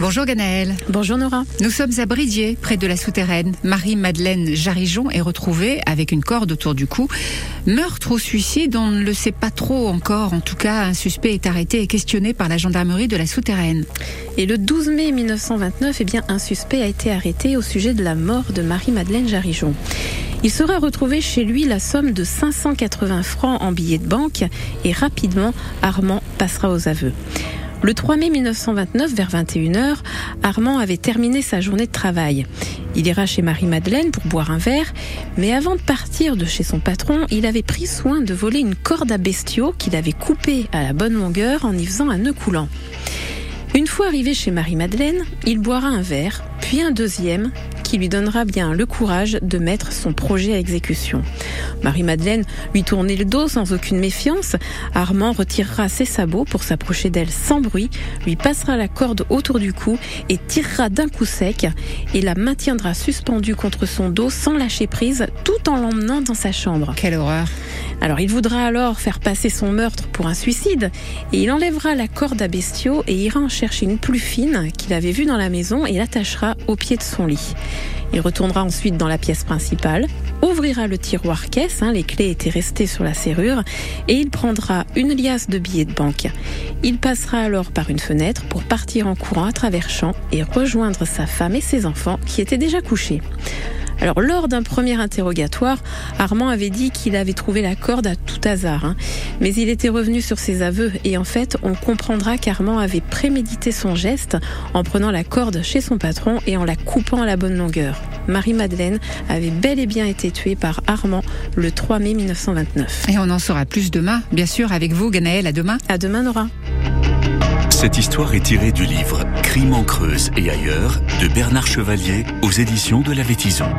Bonjour Ganaël. Bonjour Nora. Nous sommes à Bridier, près de la souterraine. Marie-Madeleine Jarijon est retrouvée avec une corde autour du cou. Meurtre ou suicide, on ne le sait pas trop encore. En tout cas, un suspect est arrêté et questionné par la gendarmerie de la souterraine. Et le 12 mai 1929, eh bien, un suspect a été arrêté au sujet de la mort de Marie-Madeleine Jarijon. Il sera retrouvé chez lui la somme de 580 francs en billets de banque et rapidement, Armand passera aux aveux. Le 3 mai 1929, vers 21h, Armand avait terminé sa journée de travail. Il ira chez Marie-Madeleine pour boire un verre, mais avant de partir de chez son patron, il avait pris soin de voler une corde à bestiaux qu'il avait coupée à la bonne longueur en y faisant un nœud coulant. Une fois arrivé chez Marie-Madeleine, il boira un verre, puis un deuxième, qui lui donnera bien le courage de mettre son projet à exécution. Marie-Madeleine lui tournait le dos sans aucune méfiance. Armand retirera ses sabots pour s'approcher d'elle sans bruit, lui passera la corde autour du cou et tirera d'un coup sec et la maintiendra suspendue contre son dos sans lâcher prise tout en l'emmenant dans sa chambre. Quelle horreur alors il voudra alors faire passer son meurtre pour un suicide et il enlèvera la corde à bestiaux et ira en chercher une plus fine qu'il avait vue dans la maison et l'attachera au pied de son lit. Il retournera ensuite dans la pièce principale, ouvrira le tiroir caisse, hein, les clés étaient restées sur la serrure, et il prendra une liasse de billets de banque. Il passera alors par une fenêtre pour partir en courant à travers champs et rejoindre sa femme et ses enfants qui étaient déjà couchés. Alors lors d'un premier interrogatoire, Armand avait dit qu'il avait trouvé la corde à tout hasard, hein. mais il était revenu sur ses aveux et en fait on comprendra qu'Armand avait prémédité son geste en prenant la corde chez son patron et en la coupant à la bonne longueur. Marie-Madeleine avait bel et bien été tuée par Armand le 3 mai 1929. Et on en saura plus demain, bien sûr, avec vous, Ganaël. À demain. À demain, Nora. Cette histoire est tirée du livre Crime en Creuse et ailleurs de Bernard Chevalier aux éditions de la Vétison.